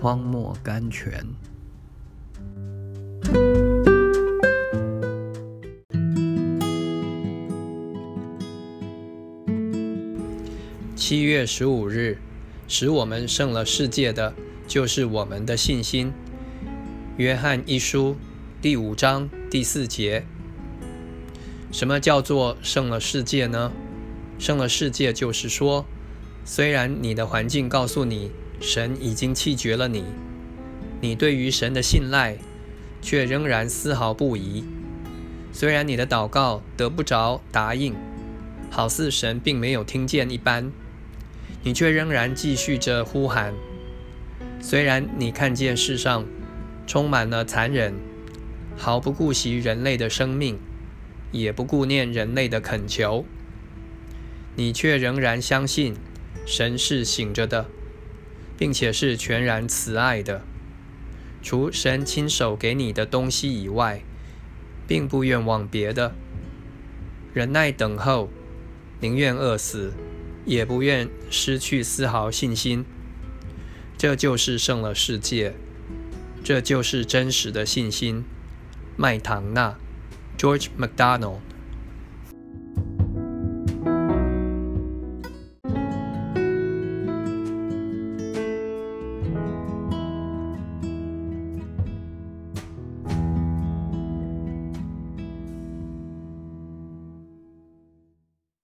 荒漠甘泉。七月十五日，使我们胜了世界的，就是我们的信心。约翰一书第五章第四节。什么叫做胜了世界呢？胜了世界，就是说，虽然你的环境告诉你神已经弃绝了你，你对于神的信赖却仍然丝毫不疑。虽然你的祷告得不着答应，好似神并没有听见一般。你却仍然继续着呼喊。虽然你看见世上充满了残忍，毫不顾惜人类的生命，也不顾念人类的恳求，你却仍然相信神是醒着的，并且是全然慈爱的。除神亲手给你的东西以外，并不愿望别的。忍耐等候，宁愿饿死。也不愿失去丝毫信心，这就是胜了世界，这就是真实的信心。麦唐纳，George McDonald。